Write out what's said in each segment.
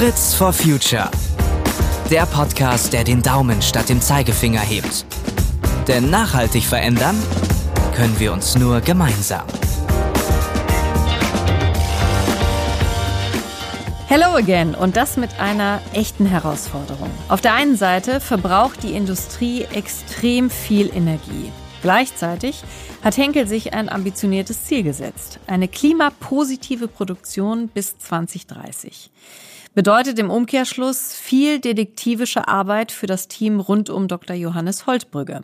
Fritz for Future. Der Podcast, der den Daumen statt dem Zeigefinger hebt. Denn nachhaltig verändern können wir uns nur gemeinsam. Hello again und das mit einer echten Herausforderung. Auf der einen Seite verbraucht die Industrie extrem viel Energie. Gleichzeitig hat Henkel sich ein ambitioniertes Ziel gesetzt. Eine klimapositive Produktion bis 2030. Bedeutet im Umkehrschluss viel detektivische Arbeit für das Team rund um Dr. Johannes Holtbrügge.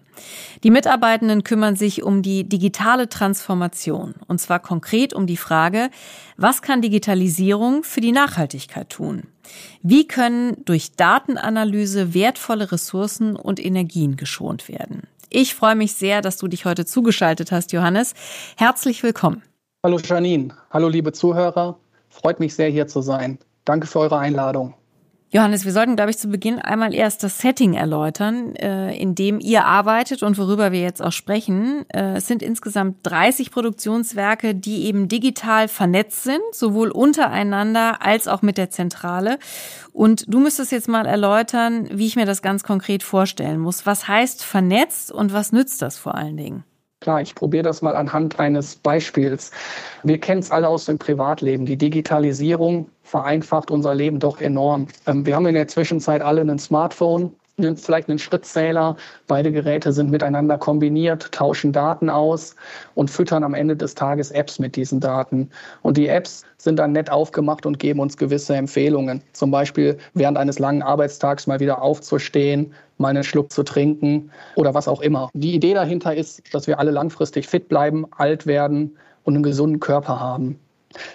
Die Mitarbeitenden kümmern sich um die digitale Transformation. Und zwar konkret um die Frage, was kann Digitalisierung für die Nachhaltigkeit tun? Wie können durch Datenanalyse wertvolle Ressourcen und Energien geschont werden? Ich freue mich sehr, dass du dich heute zugeschaltet hast, Johannes. Herzlich willkommen. Hallo Janine, hallo liebe Zuhörer. Freut mich sehr, hier zu sein. Danke für eure Einladung. Johannes, wir sollten, glaube ich, zu Beginn einmal erst das Setting erläutern, äh, in dem ihr arbeitet und worüber wir jetzt auch sprechen. Äh, es sind insgesamt 30 Produktionswerke, die eben digital vernetzt sind, sowohl untereinander als auch mit der Zentrale. Und du müsstest jetzt mal erläutern, wie ich mir das ganz konkret vorstellen muss. Was heißt vernetzt und was nützt das vor allen Dingen? Klar, ich probiere das mal anhand eines Beispiels. Wir kennen es alle aus dem Privatleben. Die Digitalisierung vereinfacht unser Leben doch enorm. Ähm, wir haben in der Zwischenzeit alle ein Smartphone, vielleicht einen Schrittzähler. Beide Geräte sind miteinander kombiniert, tauschen Daten aus und füttern am Ende des Tages Apps mit diesen Daten. Und die Apps sind dann nett aufgemacht und geben uns gewisse Empfehlungen. Zum Beispiel während eines langen Arbeitstags mal wieder aufzustehen, mal einen Schluck zu trinken oder was auch immer. Die Idee dahinter ist, dass wir alle langfristig fit bleiben, alt werden und einen gesunden Körper haben.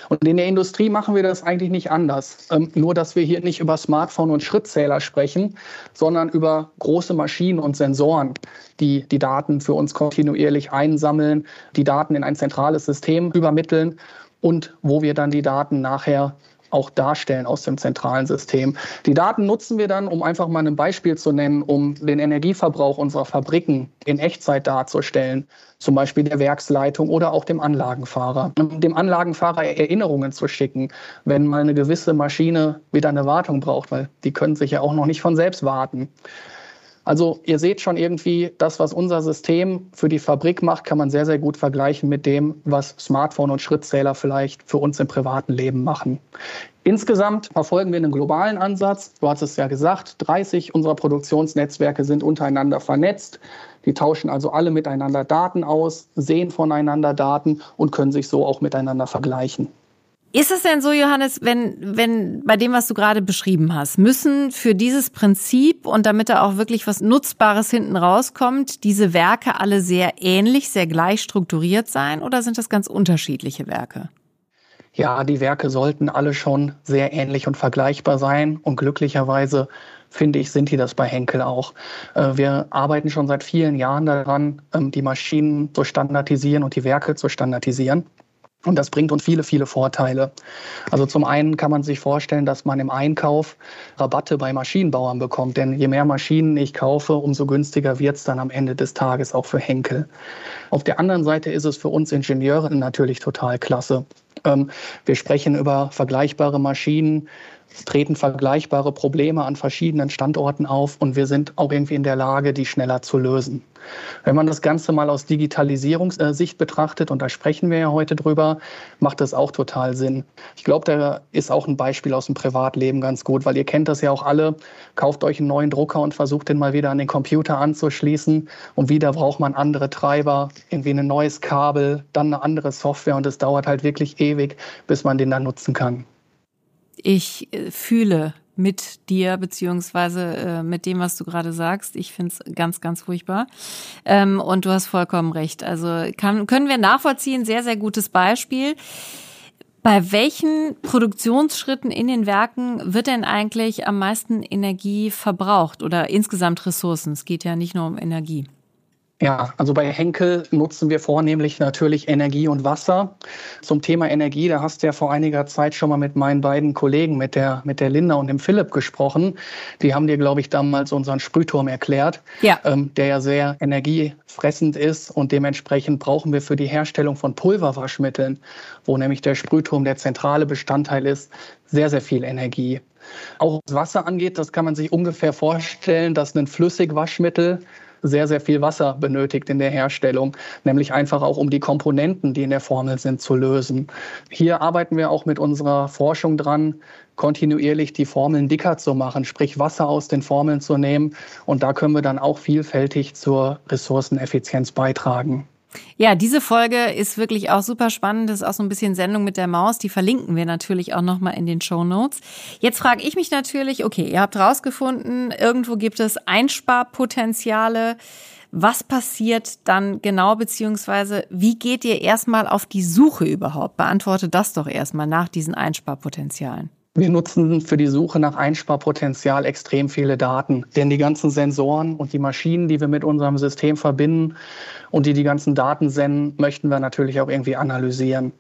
Und in der Industrie machen wir das eigentlich nicht anders. Ähm, nur, dass wir hier nicht über Smartphone und Schrittzähler sprechen, sondern über große Maschinen und Sensoren, die die Daten für uns kontinuierlich einsammeln, die Daten in ein zentrales System übermitteln und wo wir dann die Daten nachher auch darstellen aus dem zentralen System. Die Daten nutzen wir dann, um einfach mal ein Beispiel zu nennen, um den Energieverbrauch unserer Fabriken in Echtzeit darzustellen, zum Beispiel der Werksleitung oder auch dem Anlagenfahrer. Dem Anlagenfahrer Erinnerungen zu schicken, wenn mal eine gewisse Maschine wieder eine Wartung braucht, weil die können sich ja auch noch nicht von selbst warten. Also ihr seht schon irgendwie, das, was unser System für die Fabrik macht, kann man sehr, sehr gut vergleichen mit dem, was Smartphone und Schrittzähler vielleicht für uns im privaten Leben machen. Insgesamt verfolgen wir einen globalen Ansatz. Du hast es ja gesagt, 30 unserer Produktionsnetzwerke sind untereinander vernetzt. Die tauschen also alle miteinander Daten aus, sehen voneinander Daten und können sich so auch miteinander vergleichen. Ist es denn so, Johannes, wenn, wenn bei dem, was du gerade beschrieben hast, müssen für dieses Prinzip und damit da auch wirklich was Nutzbares hinten rauskommt, diese Werke alle sehr ähnlich, sehr gleich strukturiert sein oder sind das ganz unterschiedliche Werke? Ja, die Werke sollten alle schon sehr ähnlich und vergleichbar sein und glücklicherweise finde ich, sind die das bei Henkel auch. Äh, wir arbeiten schon seit vielen Jahren daran, ähm, die Maschinen zu standardisieren und die Werke zu standardisieren. Und das bringt uns viele, viele Vorteile. Also zum einen kann man sich vorstellen, dass man im Einkauf Rabatte bei Maschinenbauern bekommt. Denn je mehr Maschinen ich kaufe, umso günstiger wird es dann am Ende des Tages auch für Henkel. Auf der anderen Seite ist es für uns Ingenieure natürlich total klasse. Ähm, wir sprechen über vergleichbare Maschinen, es treten vergleichbare Probleme an verschiedenen Standorten auf und wir sind auch irgendwie in der Lage, die schneller zu lösen. Wenn man das Ganze mal aus Digitalisierungssicht betrachtet, und da sprechen wir ja heute drüber, macht das auch total Sinn. Ich glaube, da ist auch ein Beispiel aus dem Privatleben ganz gut, weil ihr kennt das ja auch alle. Kauft euch einen neuen Drucker und versucht den mal wieder an den Computer anzuschließen und wieder braucht man andere Treiber, irgendwie ein neues Kabel, dann eine andere Software und es dauert halt wirklich ewig, bis man den dann nutzen kann ich äh, fühle mit dir beziehungsweise äh, mit dem, was du gerade sagst. Ich finde es ganz, ganz furchtbar. Ähm, und du hast vollkommen recht. Also kann, können wir nachvollziehen, sehr, sehr gutes Beispiel. Bei welchen Produktionsschritten in den Werken wird denn eigentlich am meisten Energie verbraucht oder insgesamt Ressourcen? Es geht ja nicht nur um Energie. Ja, also bei Henkel nutzen wir vornehmlich natürlich Energie und Wasser. Zum Thema Energie, da hast du ja vor einiger Zeit schon mal mit meinen beiden Kollegen, mit der, mit der Linda und dem Philipp gesprochen. Die haben dir, glaube ich, damals unseren Sprühturm erklärt, ja. ähm, der ja sehr energiefressend ist und dementsprechend brauchen wir für die Herstellung von Pulverwaschmitteln, wo nämlich der Sprühturm der zentrale Bestandteil ist, sehr, sehr viel Energie. Auch was Wasser angeht, das kann man sich ungefähr vorstellen, dass ein Flüssigwaschmittel sehr, sehr viel Wasser benötigt in der Herstellung, nämlich einfach auch um die Komponenten, die in der Formel sind, zu lösen. Hier arbeiten wir auch mit unserer Forschung dran, kontinuierlich die Formeln dicker zu machen, sprich Wasser aus den Formeln zu nehmen. Und da können wir dann auch vielfältig zur Ressourceneffizienz beitragen. Ja, diese Folge ist wirklich auch super spannend. Das ist auch so ein bisschen Sendung mit der Maus. Die verlinken wir natürlich auch nochmal in den Show Notes. Jetzt frage ich mich natürlich, okay, ihr habt rausgefunden, irgendwo gibt es Einsparpotenziale. Was passiert dann genau, beziehungsweise wie geht ihr erstmal auf die Suche überhaupt? Beantwortet das doch erstmal nach diesen Einsparpotenzialen. Wir nutzen für die Suche nach Einsparpotenzial extrem viele Daten, denn die ganzen Sensoren und die Maschinen, die wir mit unserem System verbinden und die die ganzen Daten senden, möchten wir natürlich auch irgendwie analysieren.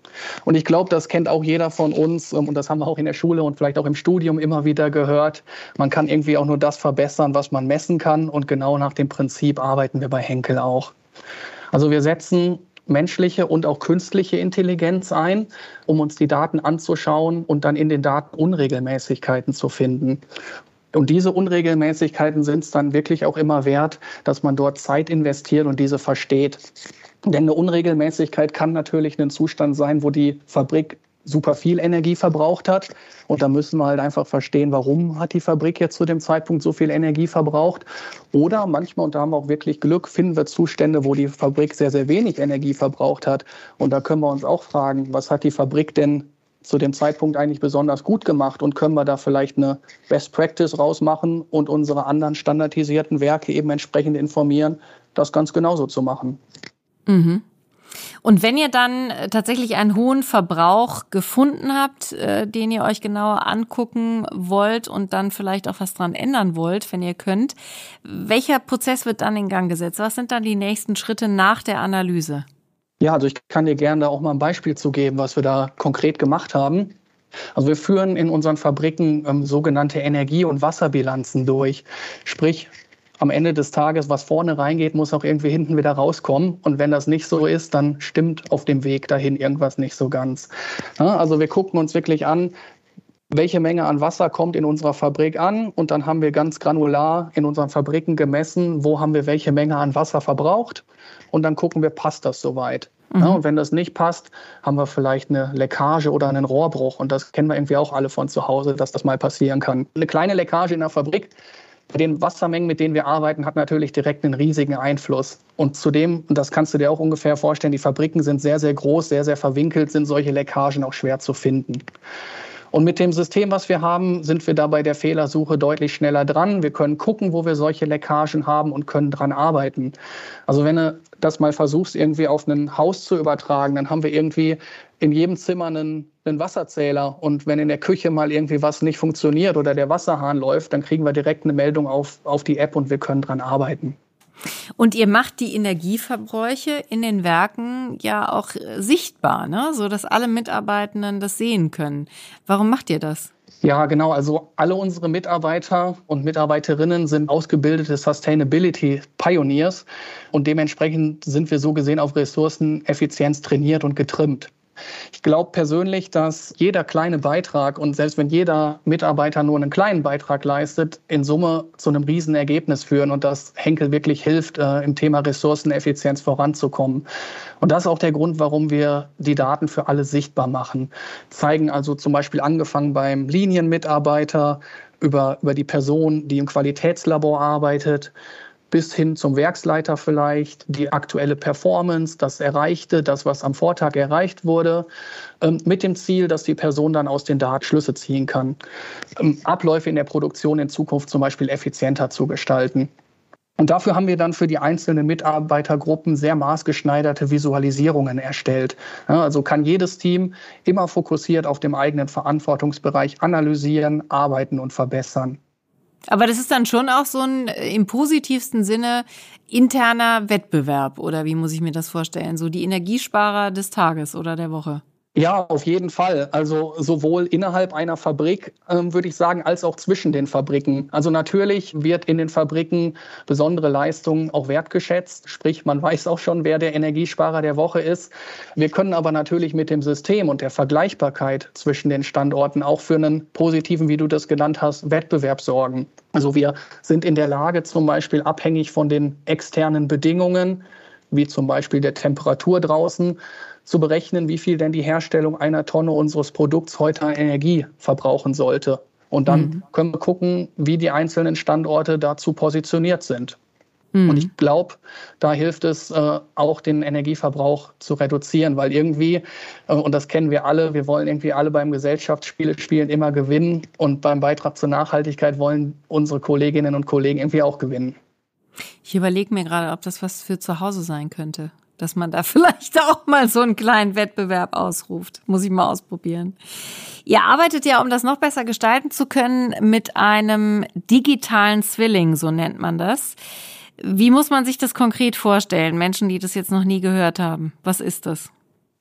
Und ich glaube, das kennt auch jeder von uns ähm, und das haben wir auch in der Schule und vielleicht auch im Studium immer wieder gehört. Man kann irgendwie auch nur das verbessern, was man messen kann und genau nach dem Prinzip arbeiten wir bei Henkel auch. Also wir setzen menschliche und auch künstliche Intelligenz ein, um uns die Daten anzuschauen und dann in den Daten Unregelmäßigkeiten zu finden. Und diese Unregelmäßigkeiten sind es dann wirklich auch immer wert, dass man dort Zeit investiert und diese versteht. Denn eine Unregelmäßigkeit kann natürlich ein Zustand sein, wo die Fabrik super viel Energie verbraucht hat. Und da müssen wir halt einfach verstehen, warum hat die Fabrik jetzt zu dem Zeitpunkt so viel Energie verbraucht. Oder manchmal, und da haben wir auch wirklich Glück, finden wir Zustände, wo die Fabrik sehr, sehr wenig Energie verbraucht hat. Und da können wir uns auch fragen, was hat die Fabrik denn zu dem Zeitpunkt eigentlich besonders gut gemacht und können wir da vielleicht eine Best Practice rausmachen und unsere anderen standardisierten Werke eben entsprechend informieren, das ganz genauso zu machen. Mhm. Und wenn ihr dann äh, tatsächlich einen hohen Verbrauch gefunden habt, äh, den ihr euch genauer angucken wollt und dann vielleicht auch was dran ändern wollt, wenn ihr könnt, welcher Prozess wird dann in Gang gesetzt? Was sind dann die nächsten Schritte nach der Analyse? Ja, also ich kann dir gerne da auch mal ein Beispiel zu geben, was wir da konkret gemacht haben. Also wir führen in unseren Fabriken ähm, sogenannte Energie- und Wasserbilanzen durch. Sprich, am Ende des Tages, was vorne reingeht, muss auch irgendwie hinten wieder rauskommen. Und wenn das nicht so ist, dann stimmt auf dem Weg dahin irgendwas nicht so ganz. Ja, also wir gucken uns wirklich an, welche Menge an Wasser kommt in unserer Fabrik an und dann haben wir ganz granular in unseren Fabriken gemessen, wo haben wir welche Menge an Wasser verbraucht und dann gucken wir, passt das soweit. Mhm. Ja, und wenn das nicht passt, haben wir vielleicht eine Leckage oder einen Rohrbruch und das kennen wir irgendwie auch alle von zu Hause, dass das mal passieren kann. Eine kleine Leckage in der Fabrik den Wassermengen, mit denen wir arbeiten, hat natürlich direkt einen riesigen Einfluss. Und zudem, und das kannst du dir auch ungefähr vorstellen, die Fabriken sind sehr, sehr groß, sehr, sehr verwinkelt, sind solche Leckagen auch schwer zu finden. Und mit dem System, was wir haben, sind wir da bei der Fehlersuche deutlich schneller dran. Wir können gucken, wo wir solche Leckagen haben und können dran arbeiten. Also wenn du das mal versuchst, irgendwie auf ein Haus zu übertragen, dann haben wir irgendwie in jedem Zimmer einen, einen Wasserzähler. Und wenn in der Küche mal irgendwie was nicht funktioniert oder der Wasserhahn läuft, dann kriegen wir direkt eine Meldung auf, auf die App und wir können dran arbeiten. Und ihr macht die Energieverbräuche in den Werken ja auch sichtbar, ne? so dass alle Mitarbeitenden das sehen können. Warum macht ihr das? Ja, genau. Also alle unsere Mitarbeiter und Mitarbeiterinnen sind ausgebildete Sustainability Pioneers und dementsprechend sind wir so gesehen auf Ressourceneffizienz trainiert und getrimmt. Ich glaube persönlich, dass jeder kleine Beitrag und selbst wenn jeder Mitarbeiter nur einen kleinen Beitrag leistet, in Summe zu einem Riesenergebnis führen und dass Henkel wirklich hilft, äh, im Thema Ressourceneffizienz voranzukommen. Und das ist auch der Grund, warum wir die Daten für alle sichtbar machen. Zeigen also zum Beispiel angefangen beim Linienmitarbeiter über, über die Person, die im Qualitätslabor arbeitet, bis hin zum Werksleiter vielleicht, die aktuelle Performance, das Erreichte, das, was am Vortag erreicht wurde, ähm, mit dem Ziel, dass die Person dann aus den Daten Schlüsse ziehen kann. Ähm, Abläufe in der Produktion in Zukunft zum Beispiel effizienter zu gestalten. Und dafür haben wir dann für die einzelnen Mitarbeitergruppen sehr maßgeschneiderte Visualisierungen erstellt. also kann jedes Team immer fokussiert auf dem eigenen Verantwortungsbereich analysieren, arbeiten und verbessern. Aber das ist dann schon auch so ein äh, im positivsten Sinne interner Wettbewerb oder wie muss ich mir das vorstellen? So die Energiesparer des Tages oder der Woche. Ja, auf jeden Fall. Also sowohl innerhalb einer Fabrik, ähm, würde ich sagen, als auch zwischen den Fabriken. Also natürlich wird in den Fabriken besondere Leistungen auch wertgeschätzt. Sprich, man weiß auch schon, wer der Energiesparer der Woche ist. Wir können aber natürlich mit dem System und der Vergleichbarkeit zwischen den Standorten auch für einen positiven, wie du das genannt hast, Wettbewerb sorgen. Also wir sind in der Lage, zum Beispiel abhängig von den externen Bedingungen, wie zum Beispiel der Temperatur draußen, zu berechnen, wie viel denn die Herstellung einer Tonne unseres Produkts heute an Energie verbrauchen sollte. Und dann mhm. können wir gucken, wie die einzelnen Standorte dazu positioniert sind. Mhm. Und ich glaube, da hilft es äh, auch, den Energieverbrauch zu reduzieren, weil irgendwie, äh, und das kennen wir alle, wir wollen irgendwie alle beim Gesellschaftsspiel spielen immer gewinnen und beim Beitrag zur Nachhaltigkeit wollen unsere Kolleginnen und Kollegen irgendwie auch gewinnen. Ich überlege mir gerade, ob das was für zu Hause sein könnte dass man da vielleicht auch mal so einen kleinen Wettbewerb ausruft. Muss ich mal ausprobieren. Ihr arbeitet ja, um das noch besser gestalten zu können, mit einem digitalen Zwilling, so nennt man das. Wie muss man sich das konkret vorstellen? Menschen, die das jetzt noch nie gehört haben. Was ist das?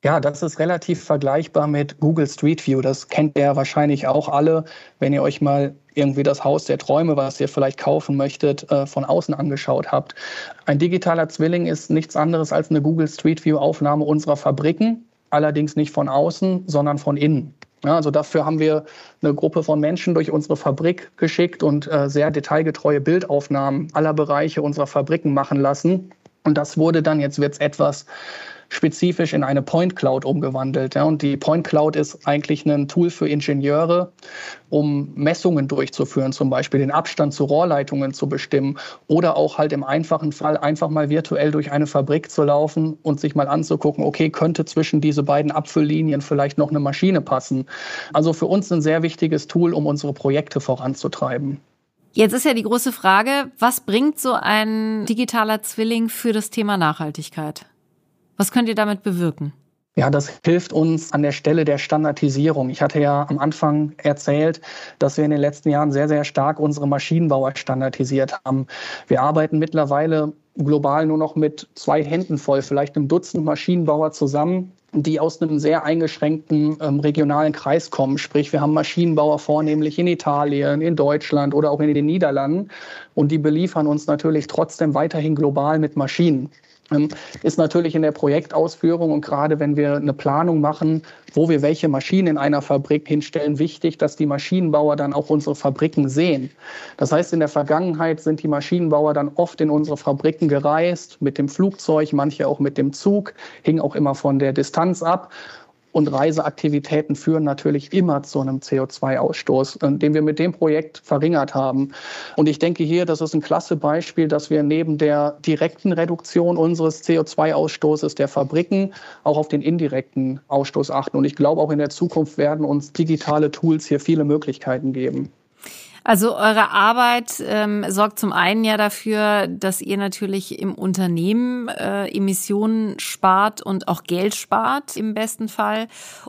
Ja, das ist relativ vergleichbar mit Google Street View. Das kennt ihr wahrscheinlich auch alle, wenn ihr euch mal irgendwie das Haus der Träume, was ihr vielleicht kaufen möchtet, äh, von außen angeschaut habt. Ein digitaler Zwilling ist nichts anderes als eine Google Street View Aufnahme unserer Fabriken, allerdings nicht von außen, sondern von innen. Ja, also dafür haben wir eine Gruppe von Menschen durch unsere Fabrik geschickt und äh, sehr detailgetreue Bildaufnahmen aller Bereiche unserer Fabriken machen lassen. Und das wurde dann, jetzt wird es etwas spezifisch in eine Point Cloud umgewandelt. Ja. Und die Point Cloud ist eigentlich ein Tool für Ingenieure, um Messungen durchzuführen, zum Beispiel den Abstand zu Rohrleitungen zu bestimmen oder auch halt im einfachen Fall einfach mal virtuell durch eine Fabrik zu laufen und sich mal anzugucken, okay, könnte zwischen diese beiden Abfülllinien vielleicht noch eine Maschine passen. Also für uns ein sehr wichtiges Tool, um unsere Projekte voranzutreiben. Jetzt ist ja die große Frage, was bringt so ein digitaler Zwilling für das Thema Nachhaltigkeit? Was könnt ihr damit bewirken? Ja, das hilft uns an der Stelle der Standardisierung. Ich hatte ja am Anfang erzählt, dass wir in den letzten Jahren sehr, sehr stark unsere Maschinenbauer standardisiert haben. Wir arbeiten mittlerweile global nur noch mit zwei Händen voll, vielleicht einem Dutzend Maschinenbauer zusammen, die aus einem sehr eingeschränkten ähm, regionalen Kreis kommen. Sprich, wir haben Maschinenbauer vornehmlich in Italien, in Deutschland oder auch in den Niederlanden und die beliefern uns natürlich trotzdem weiterhin global mit Maschinen. Ähm, ist natürlich in der Projektausführung und gerade wenn wir eine Planung machen, wo wir welche Maschinen in einer Fabrik hinstellen, wichtig, dass die Maschinenbauer dann auch unsere Fabriken sehen. Das heißt, in der Vergangenheit sind die Maschinenbauer dann oft in unsere Fabriken gereist, mit dem Flugzeug, manche auch mit dem Zug, hing auch immer von der Distanz ab. Und Reiseaktivitäten führen natürlich immer zu einem CO2-Ausstoß, äh, den wir mit dem Projekt verringert haben. Und ich denke hier, das ist ein klasse Beispiel, dass wir neben der direkten Reduktion unseres CO2-Ausstoßes der Fabriken auch auf den indirekten Ausstoß achten. Und ich glaube, auch in der Zukunft werden uns digitale Tools hier viele Möglichkeiten geben. Also eure Arbeit ähm, sorgt zum einen ja dafür, dass ihr natürlich im Unternehmen äh, Emissionen spart und auch Geld spart im besten Fall.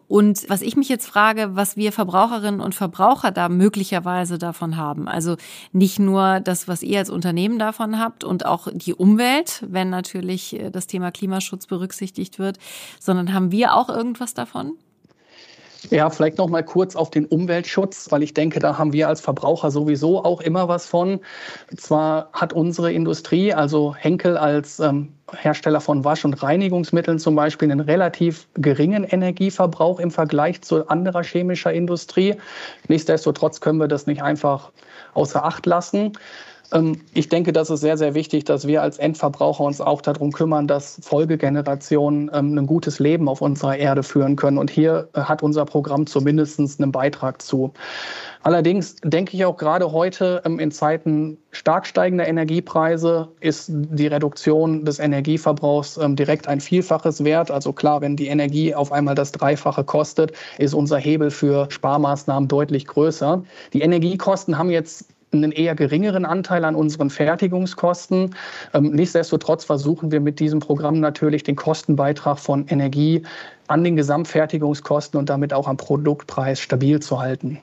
Und was ich mich jetzt frage, was wir Verbraucherinnen und Verbraucher da möglicherweise davon haben. Also nicht nur das, was ihr als Unternehmen davon habt und auch die Umwelt, wenn natürlich äh, das Thema Klimaschutz berücksichtigt wird, sondern haben wir auch irgendwas davon? Ja, vielleicht noch mal kurz auf den Umweltschutz, weil ich denke, da haben wir als Verbraucher sowieso auch immer was von. Zwar hat unsere Industrie, also Henkel als ähm, Hersteller von Wasch- und Reinigungsmitteln zum Beispiel, einen relativ geringen Energieverbrauch im Vergleich zu anderer chemischer Industrie. Nichtsdestotrotz können wir das nicht einfach außer Acht lassen. Ähm, ich denke, das ist sehr, sehr wichtig, dass wir als Endverbraucher uns auch darum kümmern, dass Folgegenerationen ähm, ein gutes Leben auf unserer Erde führen können. Und hier äh, hat unser Programm zumindest einen Beitrag zu. Allerdings denke ich auch gerade heute ähm, in Zeiten stark steigender Energiepreise ist die Reduktion des Energieverbrauchs direkt ein Vielfaches wert. Also klar, wenn die Energie auf einmal das Dreifache kostet, ist unser Hebel für Sparmaßnahmen deutlich größer. Die Energiekosten haben jetzt einen eher geringeren Anteil an unseren Fertigungskosten. Ähm, nichtsdestotrotz versuchen wir mit diesem Programm natürlich den Kostenbeitrag von Energie an den Gesamtfertigungskosten und damit auch am Produktpreis stabil zu halten.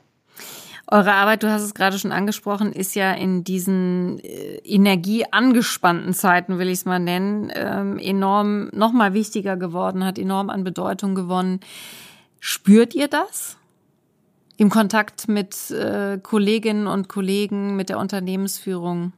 Eure Arbeit, du hast es gerade schon angesprochen, ist ja in diesen äh, energieangespannten Zeiten, will ich es mal nennen, ähm, enorm nochmal wichtiger geworden, hat enorm an Bedeutung gewonnen. Spürt ihr das? Im Kontakt mit äh, Kolleginnen und Kollegen, mit der Unternehmensführung?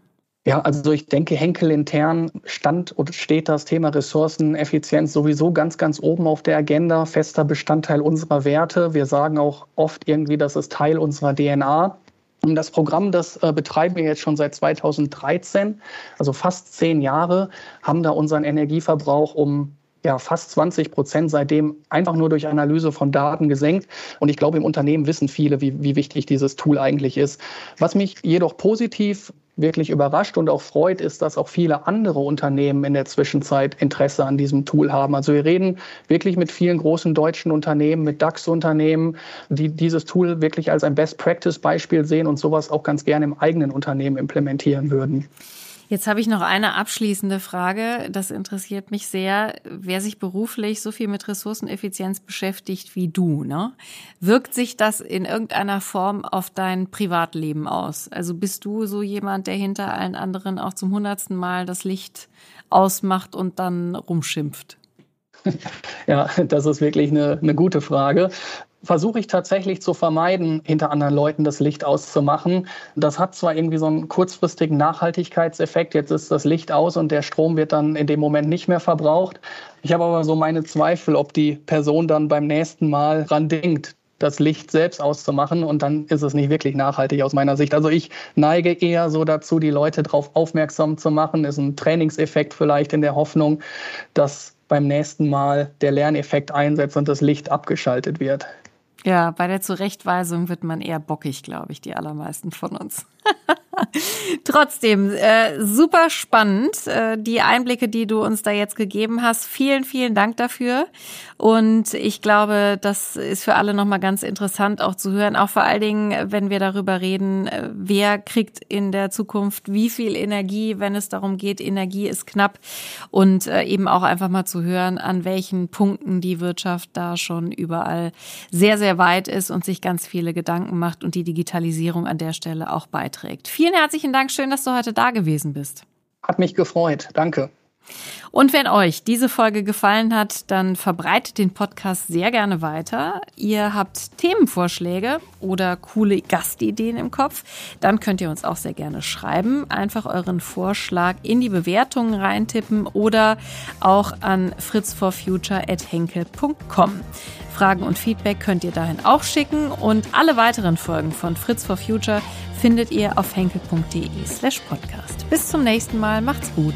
Ja, also ich denke, Henkel intern stand oder steht das Thema Ressourceneffizienz sowieso ganz, ganz oben auf der Agenda, fester Bestandteil unserer Werte. Wir sagen auch oft irgendwie, das ist Teil unserer DNA. Und das Programm, das äh, betreiben wir jetzt schon seit 2013, also fast zehn Jahre, haben da unseren Energieverbrauch um ja, fast 20 Prozent seitdem einfach nur durch Analyse von Daten gesenkt. Und ich glaube, im Unternehmen wissen viele, wie, wie wichtig dieses Tool eigentlich ist. Was mich jedoch positiv wirklich überrascht und auch freut, ist, dass auch viele andere Unternehmen in der Zwischenzeit Interesse an diesem Tool haben. Also wir reden wirklich mit vielen großen deutschen Unternehmen, mit DAX-Unternehmen, die dieses Tool wirklich als ein Best-Practice-Beispiel sehen und sowas auch ganz gerne im eigenen Unternehmen implementieren würden. Jetzt habe ich noch eine abschließende Frage. Das interessiert mich sehr. Wer sich beruflich so viel mit Ressourceneffizienz beschäftigt wie du, ne? wirkt sich das in irgendeiner Form auf dein Privatleben aus? Also bist du so jemand, der hinter allen anderen auch zum hundertsten Mal das Licht ausmacht und dann rumschimpft? Ja, das ist wirklich eine, eine gute Frage versuche ich tatsächlich zu vermeiden, hinter anderen Leuten das Licht auszumachen. Das hat zwar irgendwie so einen kurzfristigen Nachhaltigkeitseffekt, jetzt ist das Licht aus und der Strom wird dann in dem Moment nicht mehr verbraucht. Ich habe aber so meine Zweifel, ob die Person dann beim nächsten Mal dran denkt, das Licht selbst auszumachen und dann ist es nicht wirklich nachhaltig aus meiner Sicht. Also ich neige eher so dazu, die Leute darauf aufmerksam zu machen. Ist ein Trainingseffekt vielleicht in der Hoffnung, dass beim nächsten Mal der Lerneffekt einsetzt und das Licht abgeschaltet wird. Ja, bei der Zurechtweisung wird man eher bockig, glaube ich, die allermeisten von uns. Trotzdem, äh, super spannend, äh, die Einblicke, die du uns da jetzt gegeben hast. Vielen, vielen Dank dafür. Und ich glaube, das ist für alle nochmal ganz interessant auch zu hören. Auch vor allen Dingen, wenn wir darüber reden, äh, wer kriegt in der Zukunft wie viel Energie, wenn es darum geht, Energie ist knapp. Und äh, eben auch einfach mal zu hören, an welchen Punkten die Wirtschaft da schon überall sehr, sehr weit ist und sich ganz viele Gedanken macht und die Digitalisierung an der Stelle auch beiträgt. Vielen herzlichen Dank. Schön, dass du heute da gewesen bist. Hat mich gefreut. Danke. Und wenn euch diese Folge gefallen hat, dann verbreitet den Podcast sehr gerne weiter. Ihr habt Themenvorschläge oder coole Gastideen im Kopf, dann könnt ihr uns auch sehr gerne schreiben. Einfach euren Vorschlag in die Bewertungen reintippen oder auch an fritzforfuture@henkel.com. Fragen und Feedback könnt ihr dahin auch schicken und alle weiteren Folgen von Fritz for Future findet ihr auf henkel.de slash podcast. Bis zum nächsten Mal, macht's gut.